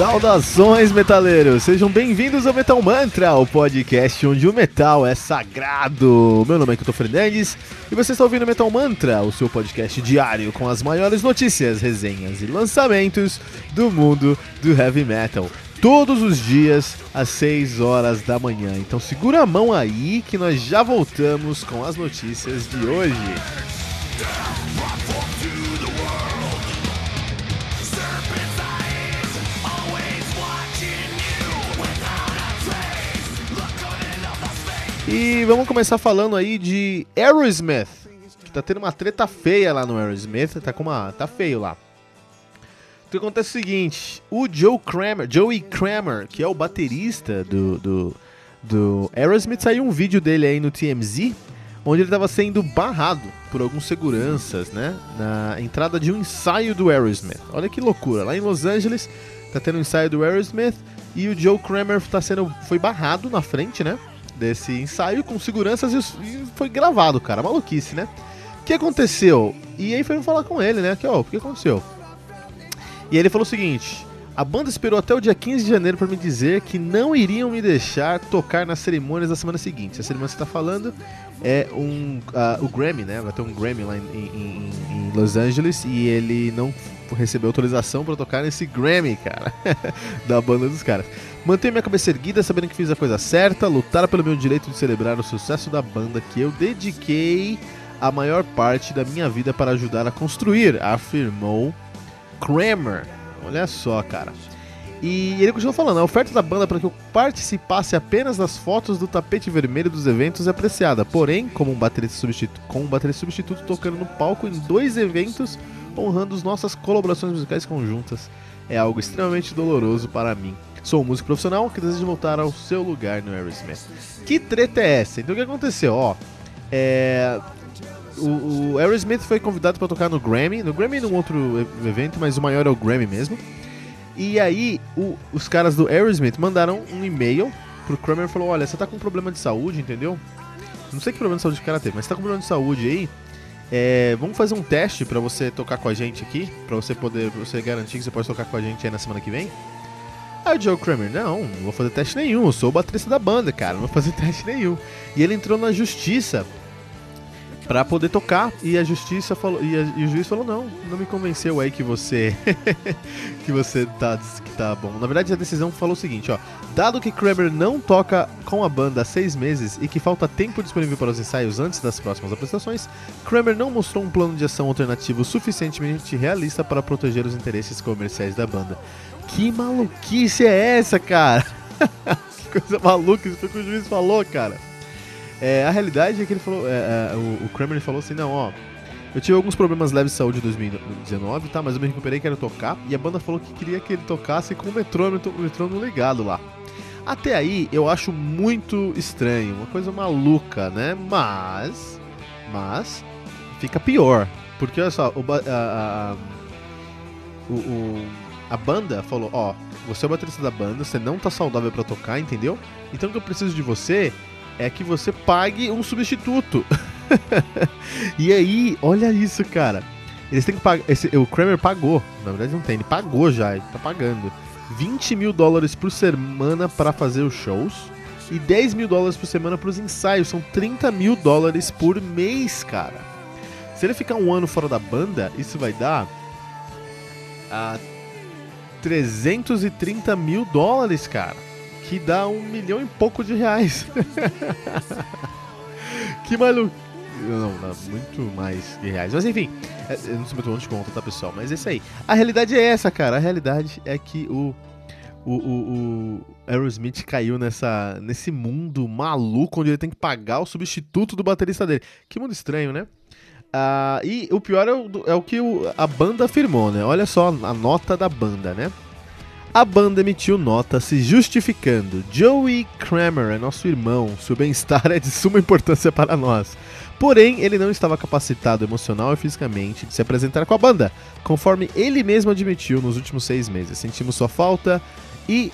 Saudações, metaleiros! Sejam bem-vindos ao Metal Mantra, o podcast onde o metal é sagrado. Meu nome é Kito Fernandes e você está ouvindo Metal Mantra, o seu podcast diário com as maiores notícias, resenhas e lançamentos do mundo do heavy metal. Todos os dias às 6 horas da manhã. Então segura a mão aí que nós já voltamos com as notícias de hoje. E vamos começar falando aí de Aerosmith, que tá tendo uma treta feia lá no Aerosmith, tá com uma tá feio lá. O que acontece é o seguinte, o Joe Kramer, Joey Kramer, que é o baterista do, do, do Aerosmith, saiu um vídeo dele aí no TMZ, onde ele estava sendo barrado por alguns seguranças, né, na entrada de um ensaio do Aerosmith. Olha que loucura, lá em Los Angeles tá tendo um ensaio do Aerosmith e o Joe Kramer tá sendo, foi barrado na frente, né, desse ensaio com seguranças e foi gravado, cara. Maluquice, né? O que aconteceu? E aí foi falar com ele, né? Que, ó, o que aconteceu? E ele falou o seguinte: a banda esperou até o dia 15 de janeiro para me dizer que não iriam me deixar tocar nas cerimônias da semana seguinte. A cerimônia que você tá falando é um, uh, o Grammy, né? Vai ter um Grammy lá em, em, em Los Angeles e ele não recebeu autorização para tocar nesse Grammy, cara, da banda dos caras. Mantenho minha cabeça erguida, sabendo que fiz a coisa certa, lutar pelo meu direito de celebrar o sucesso da banda que eu dediquei a maior parte da minha vida para ajudar a construir, afirmou Kramer. Olha só, cara. E ele continuou falando: a oferta da banda para que eu participasse apenas das fotos do tapete vermelho dos eventos é apreciada. Porém, como um baterista substituto, com um baterista substituto tocando no palco em dois eventos, honrando as nossas colaborações musicais conjuntas, é algo extremamente doloroso para mim. Sou um músico profissional que deseja voltar ao seu lugar no Aerosmith. Que treta é essa? Então o que aconteceu? Ó, é... o, o Aerosmith foi convidado para tocar no Grammy, no Grammy num outro evento, mas o maior é o Grammy mesmo. E aí o, os caras do Aerosmith mandaram um e-mail pro Kramer e falou: olha, você tá com um problema de saúde, entendeu? Não sei que problema de saúde o cara teve, mas você tá com um problema de saúde aí. É, vamos fazer um teste para você tocar com a gente aqui, para você poder, pra você garantir que você pode tocar com a gente aí na semana que vem. Aí o Joe Kramer, não, não vou fazer teste nenhum, eu sou o baterista da banda, cara, não vou fazer teste nenhum. E ele entrou na justiça para poder tocar e a justiça falou e, a, e, o juiz falou não, não me convenceu aí que você que você tá que tá bom. Na verdade a decisão falou o seguinte, ó, dado que Kramer não toca com a banda há seis meses e que falta tempo disponível para os ensaios antes das próximas apresentações, Kramer não mostrou um plano de ação alternativo suficientemente realista para proteger os interesses comerciais da banda. Que maluquice é essa, cara? que coisa maluca, isso foi o que o juiz falou, cara. É, a realidade é que ele falou, é, é, o, o Kramer falou assim, não, ó, eu tive alguns problemas leves de saúde em 2019, tá? Mas eu me recuperei, quero tocar. E a banda falou que queria que ele tocasse com o metrônomo, o metrônomo ligado lá. Até aí eu acho muito estranho, uma coisa maluca, né? Mas, mas fica pior, porque olha só, o, a, a, o, o a banda falou: Ó, você é o baterista da banda, você não tá saudável para tocar, entendeu? Então o que eu preciso de você é que você pague um substituto. e aí, olha isso, cara. Eles têm que pagar. Esse, o Kramer pagou. Na verdade, não tem, ele pagou já, ele tá pagando 20 mil dólares por semana para fazer os shows e 10 mil dólares por semana para os ensaios. São 30 mil dólares por mês, cara. Se ele ficar um ano fora da banda, isso vai dar a 330 mil dólares, cara. Que dá um milhão e pouco de reais. que maluco. Não, dá muito mais de reais. Mas enfim, é, eu não sei muito onde conta, tá, pessoal? Mas é isso aí. A realidade é essa, cara. A realidade é que o, o, o, o Aerosmith caiu nessa, nesse mundo maluco onde ele tem que pagar o substituto do baterista dele. Que mundo estranho, né? Uh, e o pior é o, é o que o, a banda afirmou, né? Olha só a nota da banda, né? A banda emitiu nota se justificando. Joey Kramer é nosso irmão, seu bem-estar é de suma importância para nós. Porém, ele não estava capacitado emocional e fisicamente de se apresentar com a banda, conforme ele mesmo admitiu nos últimos seis meses. Sentimos sua falta e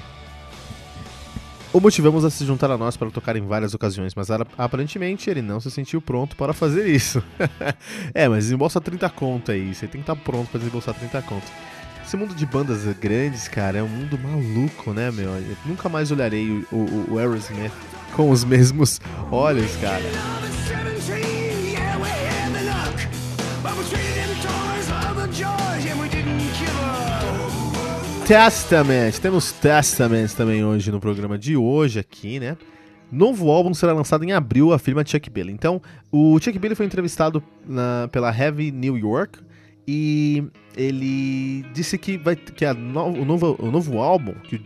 o motivamos a se juntar a nós para tocar em várias ocasiões, mas aparentemente ele não se sentiu pronto para fazer isso. é, mas desembolsa 30 conto aí, você tem que estar pronto para desembolsar 30 conto. Esse mundo de bandas grandes, cara, é um mundo maluco, né, meu? Eu nunca mais olharei o, o, o Aerosmith com os mesmos olhos, cara. Testament, temos Testament também hoje no programa de hoje aqui, né? Novo álbum será lançado em abril, afirma Chuck Billy. Então, o Chuck Billy foi entrevistado na, pela Heavy New York e ele disse que, vai, que no, o, novo, o novo álbum, que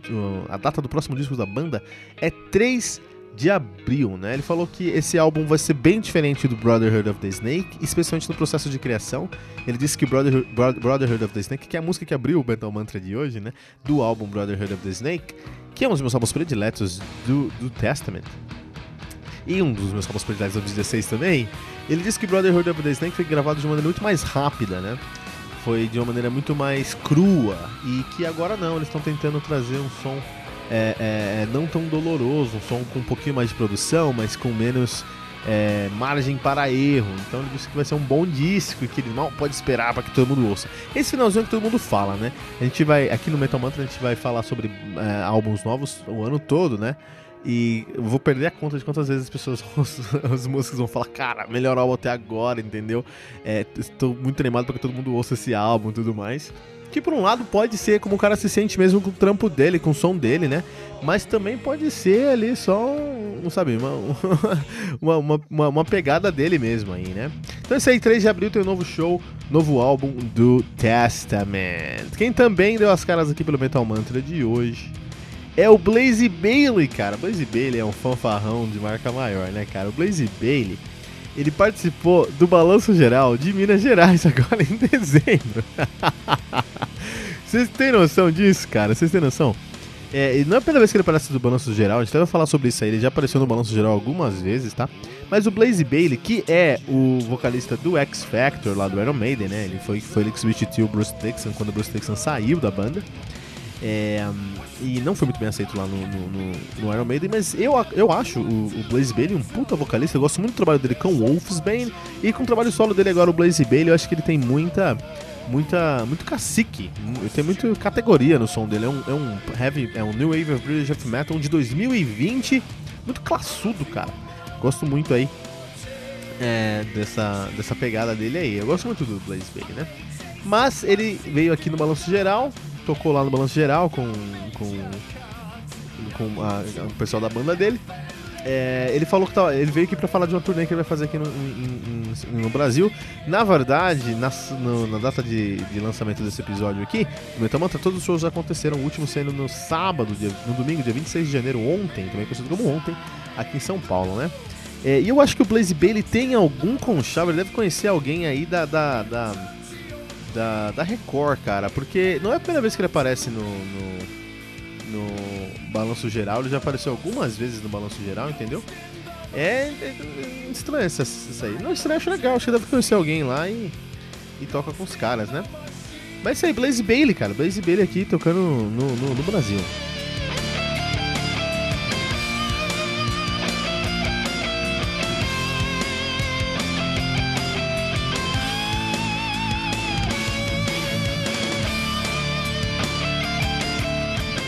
a data do próximo disco da banda é 3 de abril, né? Ele falou que esse álbum vai ser bem diferente do Brotherhood of the Snake, especialmente no processo de criação. Ele disse que Brotherhood, Brotherhood of the Snake, que é a música que abriu o Metal Mantra de hoje, né? Do álbum Brotherhood of the Snake, que é um dos meus álbuns prediletos do, do Testament. E um dos meus álbuns prediletos do 16 também. Ele disse que Brotherhood of the Snake foi gravado de uma maneira muito mais rápida, né? Foi de uma maneira muito mais crua. E que agora não, eles estão tentando trazer um som é, é, é, não tão doloroso, um som com um pouquinho mais de produção, mas com menos é, margem para erro. Então ele disse que vai ser um bom disco e que ele não pode esperar para que todo mundo ouça. Esse finalzinho que todo mundo fala, né? A gente vai, aqui no Metal Mantra, a gente vai falar sobre é, álbuns novos o ano todo, né? E eu vou perder a conta de quantas vezes as pessoas, os, os músicos vão falar, cara, melhor álbum até agora, entendeu? É, estou muito animado para que todo mundo ouça esse álbum e tudo mais. Que por um lado pode ser como o cara se sente mesmo com o trampo dele, com o som dele, né? Mas também pode ser ali só um, sabe, uma, uma, uma, uma, pegada dele mesmo aí, né? Então esse aí, 3 de abril, tem um novo show, novo álbum do Testament. Quem também deu as caras aqui pelo Metal Mantra de hoje é o Blaze Bailey, cara. Blaze Bailey é um fanfarrão de marca maior, né, cara? O Blaze Bailey ele participou do Balanço Geral de Minas Gerais agora em dezembro. Vocês têm noção disso, cara? Vocês têm noção? É, não é a primeira vez que ele aparece no Balanço Geral, a gente vai falar sobre isso aí, ele já apareceu no Balanço Geral algumas vezes, tá? Mas o Blaze Bailey, que é o vocalista do X Factor lá do Iron Maiden, né? Ele foi, foi ele que substituiu o Bruce Dixon quando o Bruce Dixon saiu da banda. É, e não foi muito bem aceito lá no, no, no, Iron Maiden, mas eu, eu acho o, o, Blaze Bailey um puta vocalista. Eu gosto muito do trabalho dele com o Wolfsbane e com o trabalho solo dele agora, o Blaze Bailey. Eu acho que ele tem muita, muita, muito cacique, tem muita categoria no som dele. É um, é um heavy, é um New Wave of British Heavy Metal de 2020, muito classudo, cara. Gosto muito aí é, dessa, dessa pegada dele aí. Eu gosto muito do Blaze Bailey, né? Mas ele veio aqui no Balanço Geral, tocou lá no Balanço Geral com, com, com a, o pessoal da banda dele. É, ele falou que tá, ele veio aqui para falar de uma turnê que ele vai fazer aqui no, em, em, no Brasil. Na verdade, na, no, na data de, de, lançamento desse episódio aqui, no Metal Mantra, todos os shows aconteceram. O último sendo no sábado, dia, no domingo, dia 26 de janeiro, ontem, também conhecido como ontem, aqui em São Paulo, né? É, e eu acho que o Blaze Bailey tem algum conchavo, ele deve conhecer alguém aí da, da, da da, da Record, cara, porque não é a primeira vez que ele aparece no, no, no Balanço Geral, ele já apareceu algumas vezes no Balanço Geral, entendeu? É, é, é estranho isso, isso aí. Não, estranho, acho legal, acho que deve conhecer alguém lá e, e toca com os caras, né? Mas isso aí, Blaze Bailey, cara, Blaze Bailey aqui tocando no, no, no Brasil.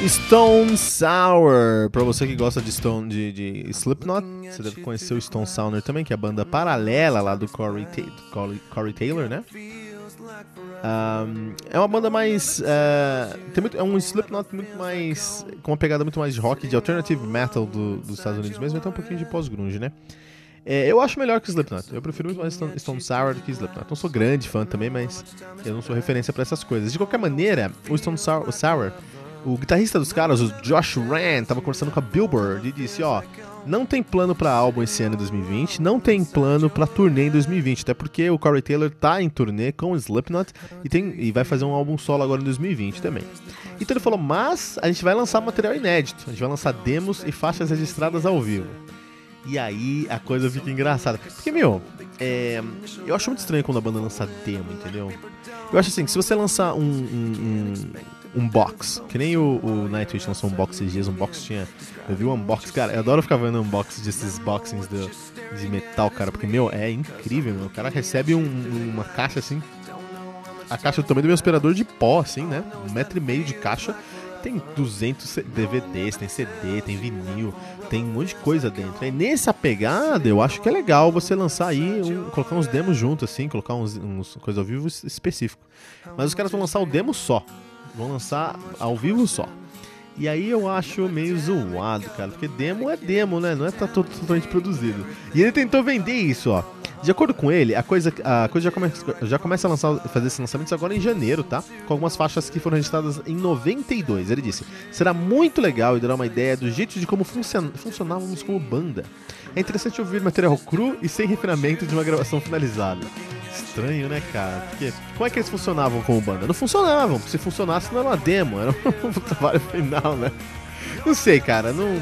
Stone Sour. Pra você que gosta de Stone de, de Slipknot, você deve conhecer o Stone Sour também, que é a banda paralela lá do Corey, Corey, Corey Taylor, né? Um, é uma banda mais. Uh, muito, é um Slipknot muito mais. com uma pegada muito mais de rock, de alternative metal do, dos Estados Unidos mesmo, até um pouquinho de pós-grunge, né? É, eu acho melhor que Slipknot. Eu prefiro muito mais Stone, Stone Sour do que Slipknot. Não sou grande fã também, mas eu não sou referência para essas coisas. De qualquer maneira, o Stone Sour, o Sour o guitarrista dos caras, o Josh Rand, tava conversando com a Billboard e disse, ó, não tem plano para álbum esse ano em 2020, não tem plano para turnê em 2020, até porque o Corey Taylor tá em turnê com o Slipknot e, tem, e vai fazer um álbum solo agora em 2020 também. Então ele falou, mas a gente vai lançar material inédito, a gente vai lançar demos e faixas registradas ao vivo. E aí a coisa fica engraçada. Porque, meu, é, eu acho muito estranho quando a banda lança demo, entendeu? Eu acho assim, que se você lançar um, um, um, um box, que nem o, o Nightwish lançou um box esses dias, um box tinha. Eu vi um unbox, cara, eu adoro ficar vendo unbox desses boxings do, de metal, cara, porque, meu, é incrível, meu. O cara recebe um, uma caixa assim. A caixa tamanho do meu aspirador de pó, assim, né? Um metro e meio de caixa tem 200 DVDs, tem CD, tem vinil, tem um monte de coisa dentro. E nessa pegada, eu acho que é legal você lançar aí, um, colocar uns demos juntos, assim, colocar uns, uns coisas ao vivo específico. Mas os caras vão lançar o demo só. Vão lançar ao vivo só. E aí eu acho meio zoado, cara, porque demo é demo, né? Não é tá totalmente produzido. E ele tentou vender isso, ó. De acordo com ele, a coisa, a coisa já, come, já começa a lançar, fazer esses lançamentos agora em janeiro, tá? Com algumas faixas que foram registradas em 92. Ele disse: será muito legal e dará uma ideia do jeito de como funcion, funcionávamos como banda. É interessante ouvir material cru e sem refinamento de uma gravação finalizada. Estranho, né, cara? Porque como é que eles funcionavam como banda? Não funcionavam. Se funcionasse, não era uma demo, era um trabalho final, né? Não sei, cara, não.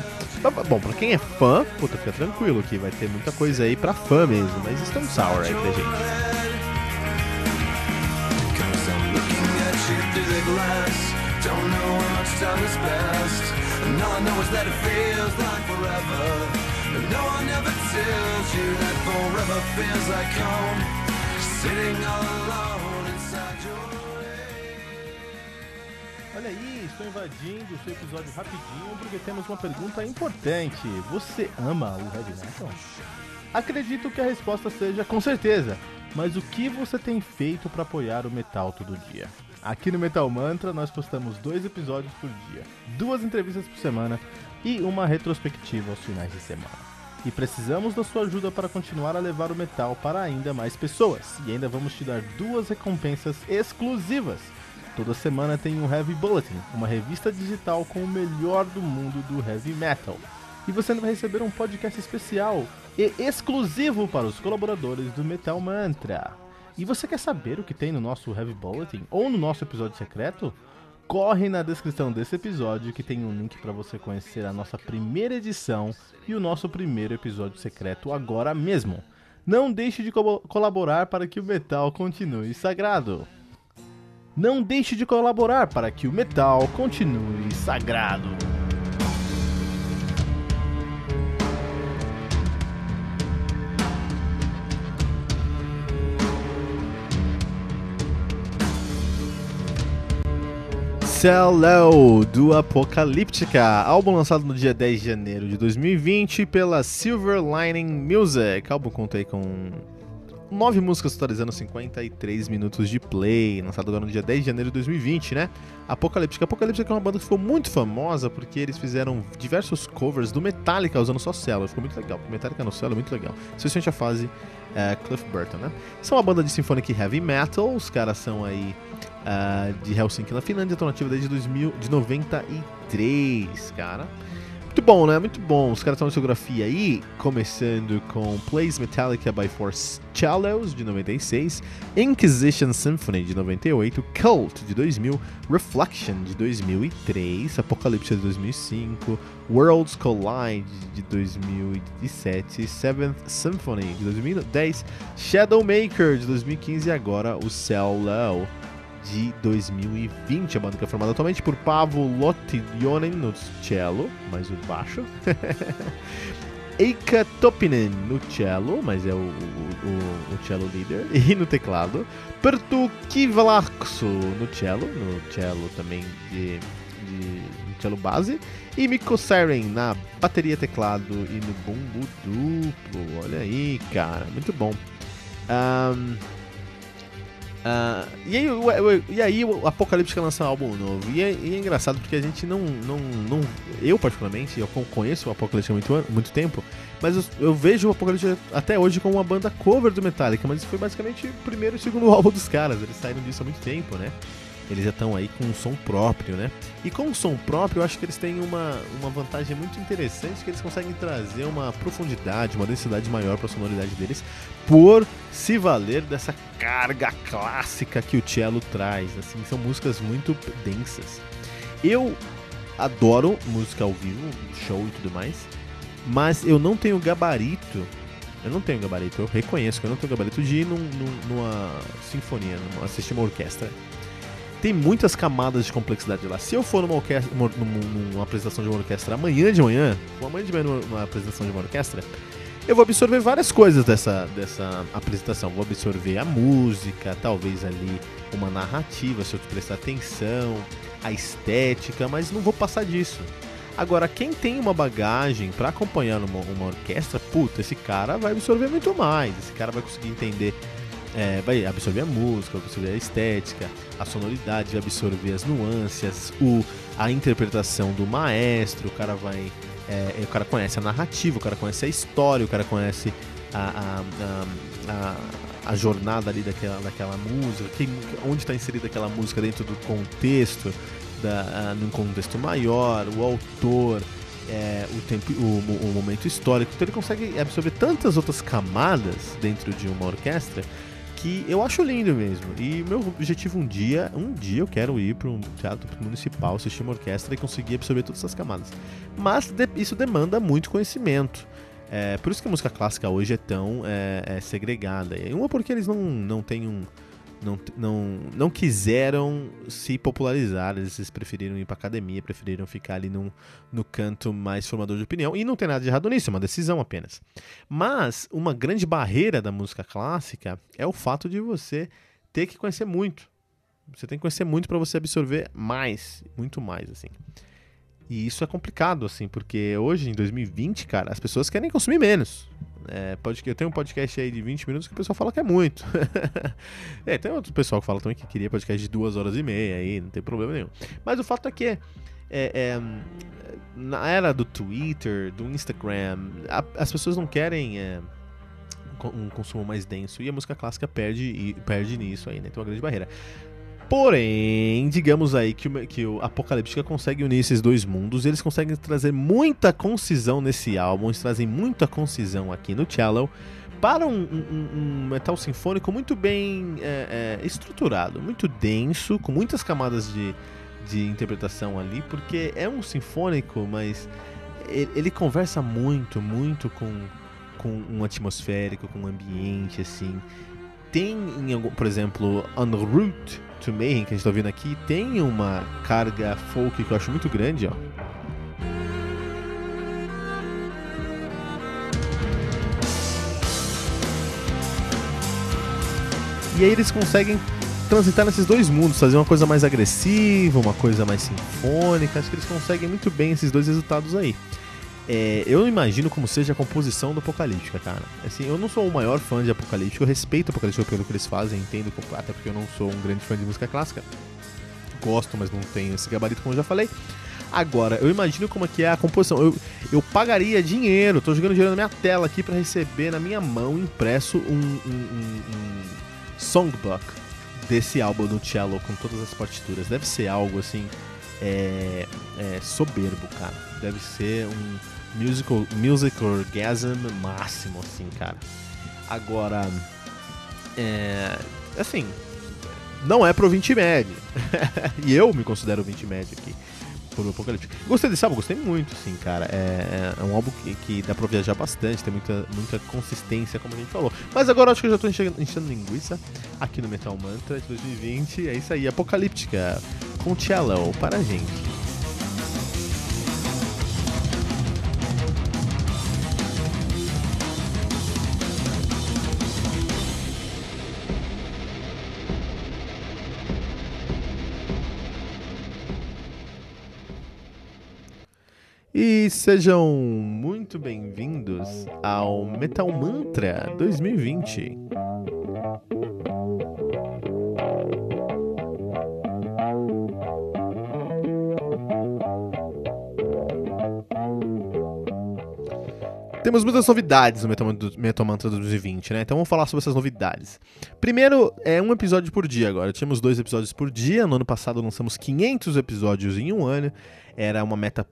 Bom, pra quem é fã, puta, fica tranquilo que vai ter muita coisa aí pra fã mesmo, mas isso é um sour aí pra gente. Sitting alone inside your Olha aí, estou invadindo o seu episódio rapidinho porque temos uma pergunta importante. Você ama o heavy metal? Acredito que a resposta seja com certeza. Mas o que você tem feito para apoiar o metal todo dia? Aqui no Metal Mantra nós postamos dois episódios por dia, duas entrevistas por semana e uma retrospectiva aos finais de semana. E precisamos da sua ajuda para continuar a levar o metal para ainda mais pessoas. E ainda vamos te dar duas recompensas exclusivas Toda semana tem um Heavy Bulletin, uma revista digital com o melhor do mundo do heavy metal. E você vai receber um podcast especial e exclusivo para os colaboradores do Metal Mantra. E você quer saber o que tem no nosso Heavy Bulletin ou no nosso episódio secreto? Corre na descrição desse episódio que tem um link para você conhecer a nossa primeira edição e o nosso primeiro episódio secreto agora mesmo. Não deixe de co colaborar para que o metal continue sagrado. Não deixe de colaborar para que o metal continue sagrado. Cello do Apocalíptica, álbum lançado no dia 10 de janeiro de 2020 pela Silver Lining Music. álbum contei com nove músicas totalizando 53 minutos de play, lançado agora no dia 10 de janeiro de 2020, né? Apocalíptica. Apocalíptica é uma banda que ficou muito famosa porque eles fizeram diversos covers do Metallica usando só cello. Ficou muito legal, Metallica no cello é muito legal. Especialmente a fase uh, Cliff Burton, né? São uma banda de symphonic heavy metal, os caras são aí uh, de Helsinki na Finlândia, estão nativos desde 2000, de 93, cara. Muito bom, né? Muito bom. Os caras estão na discografia aí, começando com Plays Metallica by Four Cellos, de 96, Inquisition Symphony, de 98, Cult, de 2000, Reflection, de 2003, Apocalypse, de 2005, Worlds Collide, de 2007, Seventh Symphony, de 2010, Shadowmaker, de 2015 e agora o Cello de 2020. A banda que é formada atualmente por Pavo Lotilionen no cello, mais o baixo. Eika Topinen no cello, mas é o, o, o, cello líder, e no teclado. Pertu Kivalakso no cello, no cello também de, de cello base. E Miko Siren na bateria, teclado e no bumbo duplo. Olha aí, cara, muito bom. Um, Uh, e, aí, o, e aí o Apocalipse lança um álbum novo. E é, e é, engraçado porque a gente não, não, não. Eu, particularmente, eu conheço o Apocalipse há muito, muito tempo, mas eu, eu, vejo o Apocalipse até hoje como uma banda cover do Metallica, mas foi basicamente o primeiro e segundo álbum dos caras. Eles saíram disso há muito tempo, né? Eles já estão aí com um som próprio, né? E com um som próprio, eu acho que eles têm uma, uma vantagem muito interessante, que eles conseguem trazer uma profundidade, uma densidade maior para a sonoridade deles, por se valer dessa carga clássica que o cello traz. Assim, são músicas muito densas. Eu adoro música ao vivo, show e tudo mais, mas eu não tenho gabarito. Eu não tenho gabarito, eu reconheço que eu não tenho gabarito de ir num, num, numa sinfonia, numa, assistir uma orquestra tem muitas camadas de complexidade lá. Se eu for numa, orquestra, numa, apresentação de uma orquestra amanhã de manhã, ou amanhã de manhã numa apresentação de uma orquestra, eu vou absorver várias coisas dessa, dessa apresentação. Vou absorver a música, talvez ali uma narrativa, se eu prestar atenção, a estética, mas não vou passar disso. Agora, quem tem uma bagagem para acompanhar uma, uma orquestra, puta, esse cara vai absorver muito mais. Esse cara vai conseguir entender é, vai absorver a música, vai absorver a estética, a sonoridade, vai absorver as nuances, o, a interpretação do maestro, o cara vai. É, o cara conhece a narrativa, o cara conhece a história, o cara conhece a, a, a, a jornada ali daquela, daquela música, quem, onde está inserida aquela música dentro do contexto, da, num contexto maior, o autor. É, o, tempo, o, o momento histórico, então ele consegue absorver tantas outras camadas dentro de uma orquestra que eu acho lindo mesmo. E meu objetivo um dia, um dia eu quero ir para um teatro municipal, assistir uma orquestra e conseguir absorver todas essas camadas. Mas isso demanda muito conhecimento. É, por isso que a música clássica hoje é tão é, é segregada. Uma porque eles não, não têm um não, não, não quiseram se popularizar, eles preferiram ir pra academia, preferiram ficar ali no, no canto mais formador de opinião, e não tem nada de errado nisso, é uma decisão apenas. Mas uma grande barreira da música clássica é o fato de você ter que conhecer muito. Você tem que conhecer muito para você absorver mais, muito mais, assim. E isso é complicado, assim, porque hoje, em 2020, cara, as pessoas querem consumir menos. É, pode, eu tenho um podcast aí de 20 minutos que o pessoal fala que é muito. é, tem outro pessoal que fala também que queria podcast de duas horas e meia aí, não tem problema nenhum. Mas o fato é que é, é, na era do Twitter, do Instagram, a, as pessoas não querem é, um consumo mais denso e a música clássica perde, perde nisso aí, né? Tem uma grande barreira. Porém, digamos aí que o, que o Apocalíptica consegue unir esses dois mundos, eles conseguem trazer muita concisão nesse álbum, eles trazem muita concisão aqui no Cello para um, um, um metal sinfônico muito bem é, é, estruturado, muito denso, com muitas camadas de, de interpretação ali, porque é um sinfônico, mas ele, ele conversa muito, muito com, com um atmosférico, com um ambiente, assim. Tem, em, por exemplo, En Route, to Mayhem que a gente tá ouvindo aqui tem uma carga folk que eu acho muito grande, ó. E aí eles conseguem transitar nesses dois mundos, fazer uma coisa mais agressiva, uma coisa mais sinfônica. Acho que eles conseguem muito bem esses dois resultados aí. É, eu imagino como seja a composição do Apocalíptica, cara. Assim, eu não sou o maior fã de Apocalíptica, eu respeito o Apocalíptica pelo que eles fazem, entendo, até porque eu não sou um grande fã de música clássica. Gosto, mas não tenho esse gabarito, como eu já falei. Agora, eu imagino como é que é a composição. Eu, eu pagaria dinheiro, tô jogando dinheiro na minha tela aqui para receber na minha mão impresso um, um, um, um songbook desse álbum do cello com todas as partituras. Deve ser algo assim é, é soberbo, cara. Deve ser um musical, music orgasm máximo, assim, cara. Agora, é, assim, não é pro 20 médio. e eu me considero 20 médio aqui. Por Apocalipse. Gostei desse álbum, gostei muito, assim, cara. É, é um álbum que, que, dá pra viajar bastante, tem muita, muita consistência, como a gente falou. Mas agora acho que eu já tô enchendo, enchendo linguiça aqui no Metal Mantra de 2020. É isso aí, Apocalíptica com Cello para a gente. E sejam muito bem-vindos ao Metal Mantra 2020. temos muitas novidades no Metal, Mantra 2020, né? Então vamos falar sobre essas novidades. Primeiro, é um episódio por dia agora. Tínhamos dois episódios por dia. No ano passado lançamos 500 episódios em um ano. Era uma meta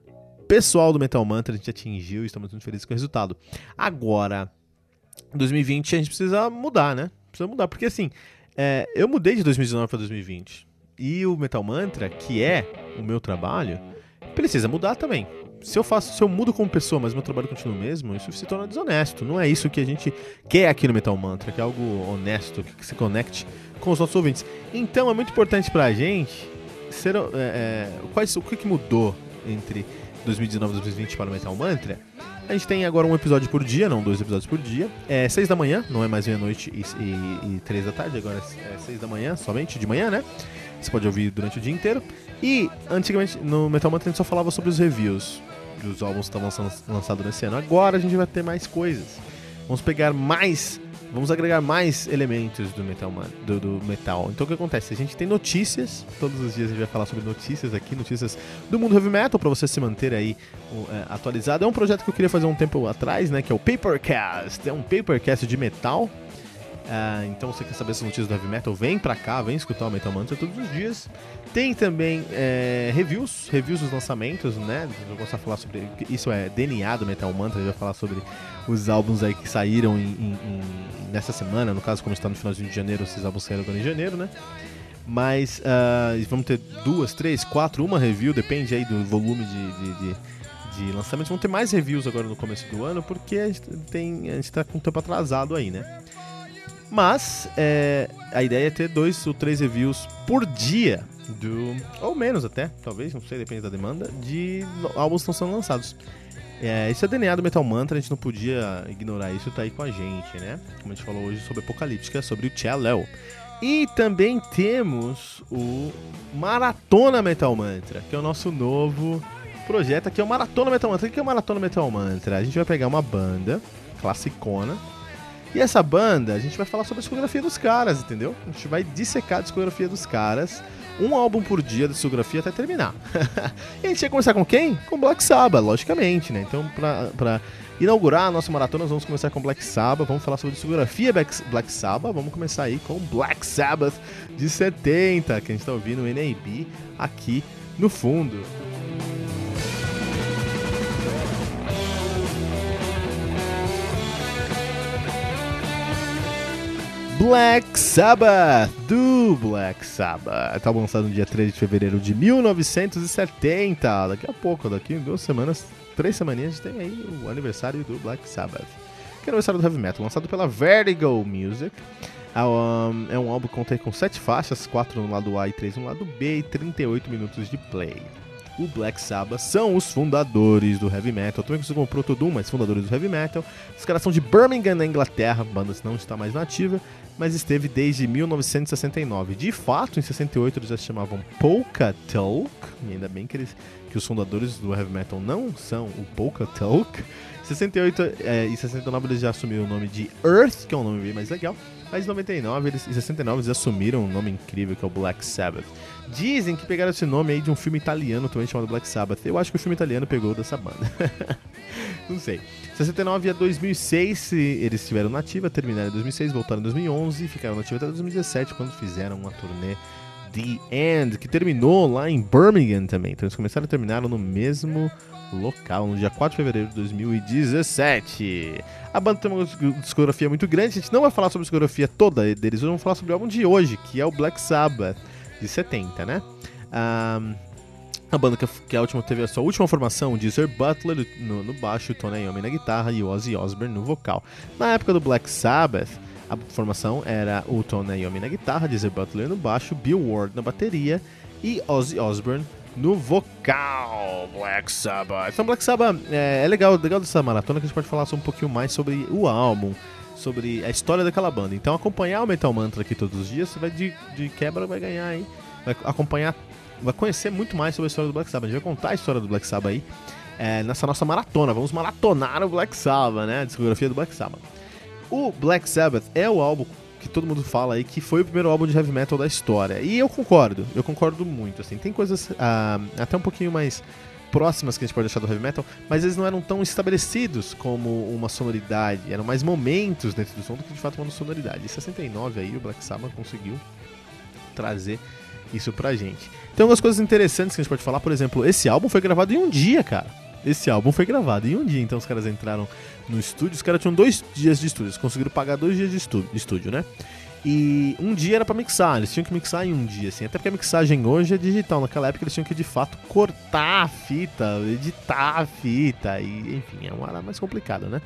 pessoal do Metal Mantra, a gente atingiu e estamos muito felizes com o resultado. Agora, 2020 a gente precisa mudar, né? Precisa mudar, porque assim, é, eu mudei de 2019 para 2020. E o Metal Mantra, que é o meu trabalho, precisa mudar também. Se eu faço, se eu mudo como pessoa, mas meu trabalho continua o mesmo, isso se torna desonesto. Não é isso que a gente quer aqui no Metal Mantra, que é algo honesto, que se conecte com os nossos ouvintes. Então é muito importante pra gente ser, é, é, quais, o que, que mudou entre 2019 e 2020 para o Metal Mantra, a gente tem agora um episódio por dia, não dois episódios por dia. É seis da manhã, não é mais meia-noite e, e, e, três da tarde, agora é seis da manhã, somente de manhã, né? Você pode ouvir durante o dia inteiro. E antigamente no Metal Mantra a gente só falava sobre os reviews dos álbuns que estavam lançados nesse ano. Agora a gente vai ter mais coisas. Vamos pegar mais vamos agregar mais elementos do metal, do, do, metal. Então o que acontece? A gente tem notícias, todos os dias a gente vai falar sobre notícias aqui, notícias do mundo heavy metal, para você se manter aí é, atualizado. É um projeto que eu queria fazer um tempo atrás, né, que é o Papercast. É um Papercast de metal. Uh, então você quer saber as notícias do heavy metal, vem pra cá, vem escutar o Metal Mantra todos os dias. Tem também é, reviews, reviews dos lançamentos, né? Eu vou falar sobre. Isso é DNA do Metal Mantra, gente vai falar sobre os álbuns aí que saíram em, em, em, nessa semana, no caso, como está no finalzinho de janeiro, esses álbuns saíram agora em janeiro, né? Mas uh, vamos ter duas, três, quatro, uma review, depende aí do volume de, de, de, de lançamentos. Vão ter mais reviews agora no começo do ano, porque a gente, tem, a gente tá com o tempo atrasado aí, né? Mas é, a ideia é ter dois ou três reviews por dia do. Ou menos até, talvez, não sei, depende da demanda, de álbuns que estão sendo lançados. É, é DNA do Metal Mantra, a gente não podia ignorar isso, tá aí com a gente, né? Como a gente falou hoje sobre Apocalíptica, sobre o Cello. E também temos o Maratona Metal Mantra, que é o nosso novo projeto aqui, é o Maratona Metal Mantra. O que é o Maratona Metal Mantra? A gente vai pegar uma banda classicona, e essa banda, a gente vai falar sobre a discografia dos caras, entendeu? A gente vai dissecar a discografia dos caras um álbum por dia da discografia até terminar. e a gente ia começar com quem? Com Black Sabbath, logicamente, né? Então, pra, pra inaugurar a nossa maratona, nós vamos começar com Black Sabbath, vamos falar sobre a discografia Black Sabbath, vamos começar aí com Black Sabbath de 70, que a gente tá ouvindo o NAB aqui no fundo. Black Sabbath, do Black Sabbath. Tá lançado no dia 13 de fevereiro de 1970. Daqui a pouco, daqui duas semanas, três semaninhas, tem aí o aniversário do Black Sabbath. Que é o aniversário do Heavy Metal, lançado pela Vertigo Music. É um, é um álbum que conta com sete faixas, quatro no lado A e três no lado B, e 38 minutos de play o Black Sabbath são os fundadores do heavy metal. Também você comprou todo um, mas fundadores do heavy metal. Os caras são de Birmingham, na Inglaterra. A banda não está mais nativa mas esteve desde 1969. De fato, em 68 eles já se chamavam Polka Talk, e ainda bem que, eles, que os fundadores do heavy metal não são o Polka Talk. Em 68 é, e 69 eles já assumiram o nome de Earth, que é um nome bem mais legal. Mas em 99 eles, em 69 eles assumiram um nome incrível que é o Black Sabbath. Dizem que pegaram esse nome aí de um filme italiano também chamado Black Sabbath. Eu acho que o filme italiano pegou dessa banda. Não sei. 69 a 2006 eles estiveram nativa, terminaram em 2006, voltaram em 2011 e ficaram nativa até 2017 quando fizeram uma turnê The End, que terminou lá em Birmingham também. Então eles começaram e terminaram no mesmo local, no dia 4 de fevereiro de 2017. A banda tem uma discografia muito grande, a gente não vai falar sobre a discografia toda deles, vamos falar sobre o álbum de hoje, que é o Black Sabbath, de 70, né? Um, a banda que, que a última teve a sua última formação, de Sir Butler no, no baixo, Tony Iommi na guitarra e Ozzy Osbourne no vocal. Na época do Black Sabbath, a formação era o Tony Iommi na guitarra, Dizzy Butler no baixo, Bill Ward na bateria e Ozzy Osbourne no vocal. Black Sabbath. Então, Black Sabbath é, é legal, legal dessa maratona que a gente pode falar um pouquinho mais sobre o álbum, sobre a história daquela banda. Então, acompanhar o Metal Mantra aqui todos os dias, você vai de, de quebra, vai ganhar aí, vai acompanhar vai conhecer muito mais sobre a história do Black Sabbath. A gente vai contar a história do Black Sabbath aí é, nessa nossa maratona. Vamos maratonar o Black Sabbath, né? A discografia do Black Sabbath. O Black Sabbath é o álbum que todo mundo fala aí que foi o primeiro álbum de heavy metal da história. E eu concordo, eu concordo muito, assim. Tem coisas ah, até um pouquinho mais próximas que a gente pode achar do heavy metal, mas eles não eram tão estabelecidos como uma sonoridade, eram mais momentos dentro do som do que de fato uma sonoridade. Em 69 aí o Black Sabbath conseguiu trazer isso pra gente. Tem algumas coisas interessantes que a gente pode falar, por exemplo, esse álbum foi gravado em um dia, cara. Esse álbum foi gravado em um dia, então os caras entraram no estúdio, os caras tinham dois dias de estúdio, eles conseguiram pagar dois dias de estúdio, estúdio né? E um dia era para mixar, eles tinham que mixar em um dia, assim. Até porque a mixagem hoje é digital. Naquela época eles tinham que de fato cortar a fita, editar a fita, e enfim, é uma área mais complicada, né?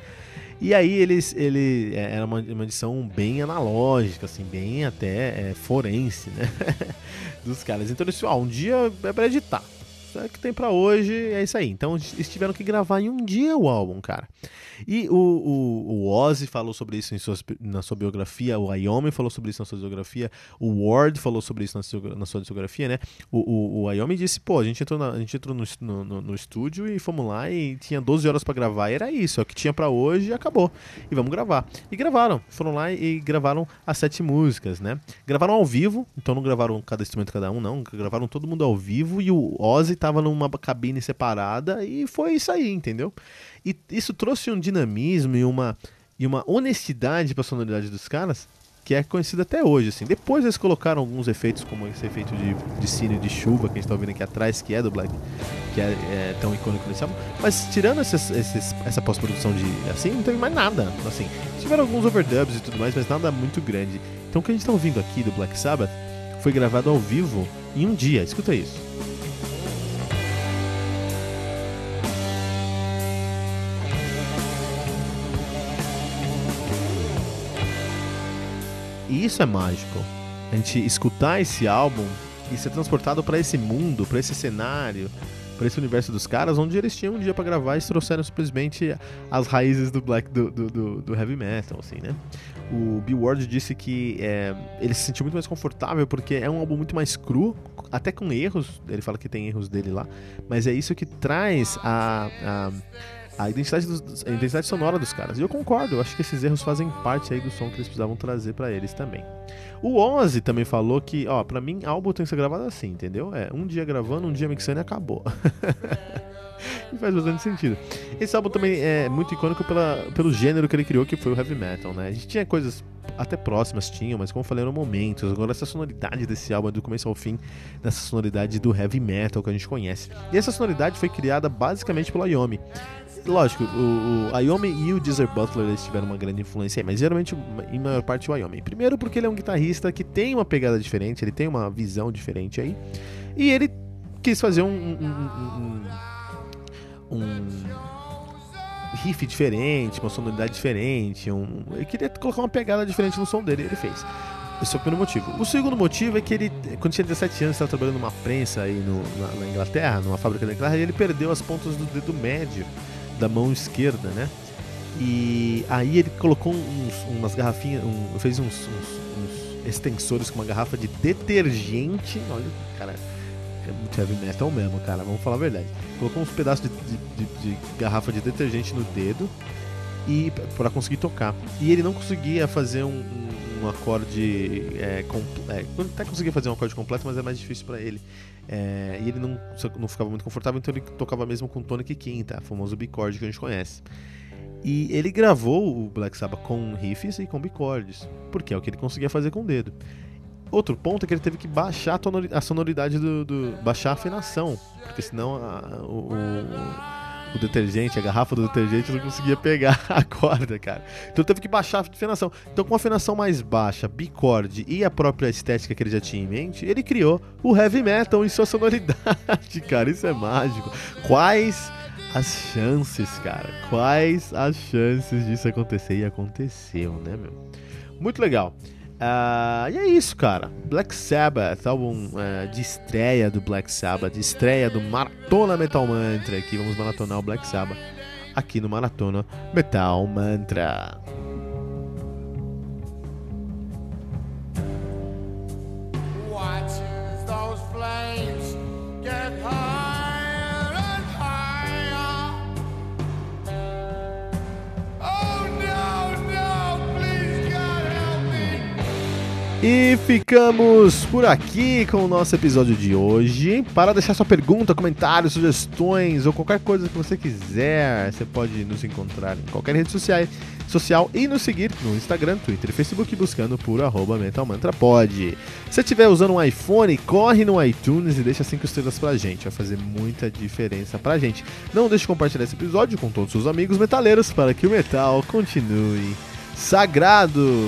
E aí eles, ele é, era uma, uma edição bem analógica, assim, bem até é, forense, né? Dos caras. Então eles, ah, um dia é pra editar. É que tem para hoje, é isso aí. Então eles tiveram que gravar em um dia o álbum, cara. E o, o, o Ozzy falou sobre isso sua, na sua biografia, o Iommi falou sobre isso na sua biografia, o Ward falou sobre isso na sua, na sua biografia, né? O, o, o disse, pô, a gente entrou, na, a gente entrou no, no, no, estúdio e fomos lá e tinha 12 horas para gravar, era isso, é o que tinha para hoje e acabou. E vamos gravar. E gravaram, foram lá e gravaram as sete músicas, né? Gravaram ao vivo, então não gravaram cada instrumento cada um, não, gravaram todo mundo ao vivo e o Ozzy tava numa cabine separada e foi isso aí, entendeu? E isso trouxe um dinamismo e uma, e uma honestidade para a sonoridade dos caras que é conhecida até hoje. Assim. Depois eles colocaram alguns efeitos, como esse efeito de, de cine de chuva que a gente está ouvindo aqui atrás, que é do Black, que é, é tão icônico nesse álbum. Mas tirando esses, esses, essa pós-produção de assim, não teve mais nada. Assim, tiveram alguns overdubs e tudo mais, mas nada muito grande. Então o que a gente está ouvindo aqui do Black Sabbath foi gravado ao vivo em um dia. Escuta isso. E isso é mágico. A gente escutar esse álbum e ser transportado para esse mundo, para esse cenário, para esse universo dos caras, onde eles tinham um dia para gravar e trouxeram simplesmente as raízes do black do, do, do, do, heavy metal, assim, né? O Bill Ward disse que é, ele se sentiu muito mais confortável porque é um álbum muito mais cru, até com erros. Ele fala que tem erros dele lá, mas é isso que traz a, a a identidade, dos, a identidade sonora dos caras. E eu concordo, eu acho que esses erros fazem parte aí do som que eles precisavam trazer para eles também. O Ozzy também falou que, ó, pra mim, álbum tem que ser gravado assim, entendeu? É, um dia gravando, um dia mixando e acabou. e faz bastante sentido. Esse álbum também é muito icônico pela, pelo gênero que ele criou, que foi o heavy metal, né? A gente tinha coisas até próximas, tinham, mas como eu falei, eram momentos. Agora, essa sonoridade desse álbum é do começo ao fim, dessa sonoridade do heavy metal que a gente conhece. E essa sonoridade foi criada basicamente pelo Ayomi lógico, o, o Ayomi e o Deezer Butler eles tiveram uma grande influência aí, mas geralmente, em maior parte, o Ayomi. Primeiro porque ele é um guitarrista que tem uma pegada diferente, ele tem uma visão diferente aí, e ele quis fazer um, um, um, um riff diferente, uma sonoridade diferente, um, ele queria colocar uma pegada diferente no som dele, ele fez. Esse é o primeiro motivo. O segundo motivo é que ele, quando tinha 17 anos, estava trabalhando numa prensa aí no, na, na, Inglaterra, numa fábrica da Inglaterra, e ele perdeu as pontas do dedo médio da mão esquerda, né? E aí ele colocou uns, umas garrafinhas, um, fez uns, uns, uns, extensores com uma garrafa de detergente. Olha, cara, é muito heavy metal mesmo, cara, vamos falar a verdade. Colocou uns pedaços de, de, de, de garrafa de detergente no dedo e para conseguir tocar. E ele não conseguia fazer um, um, um acorde. É, é, até conseguia fazer um acorde completo, mas é mais difícil para ele. É, e ele não, não ficava muito confortável, então ele tocava mesmo com tonic quinta, famoso bicord que a gente conhece. E ele gravou o Black Sabbath com riffs e com bicordes, porque é o que ele conseguia fazer com o dedo. Outro ponto é que ele teve que baixar a sonoridade do, do baixar a afinação, porque senão a, o, o o detergente, a garrafa do detergente não conseguia pegar a corda, cara. Então teve que baixar a afinação. Então, com a afinação mais baixa, bicorde e a própria estética que ele já tinha em mente, ele criou o heavy metal em sua sonoridade, cara. Isso é mágico. Quais as chances, cara? Quais as chances disso acontecer? E aconteceu, né, meu? Muito legal. Uh, e é isso, cara. Black Sabbath, álbum uh, de estreia do Black Sabbath, estreia do Maratona Metal Mantra. Aqui vamos maratonar o Black Sabbath aqui no Maratona Metal Mantra. E ficamos por aqui com o nosso episódio de hoje. Para deixar sua pergunta, comentários, sugestões ou qualquer coisa que você quiser, você pode nos encontrar em qualquer rede social, social e nos seguir no Instagram, Twitter e Facebook buscando por arroba mentalmantrapod. Se estiver usando um iPhone, corre no iTunes e deixa 5 estrelas pra gente. Vai fazer muita diferença pra gente. Não deixe de compartilhar esse episódio com todos os seus amigos metaleiros para que o metal continue sagrado.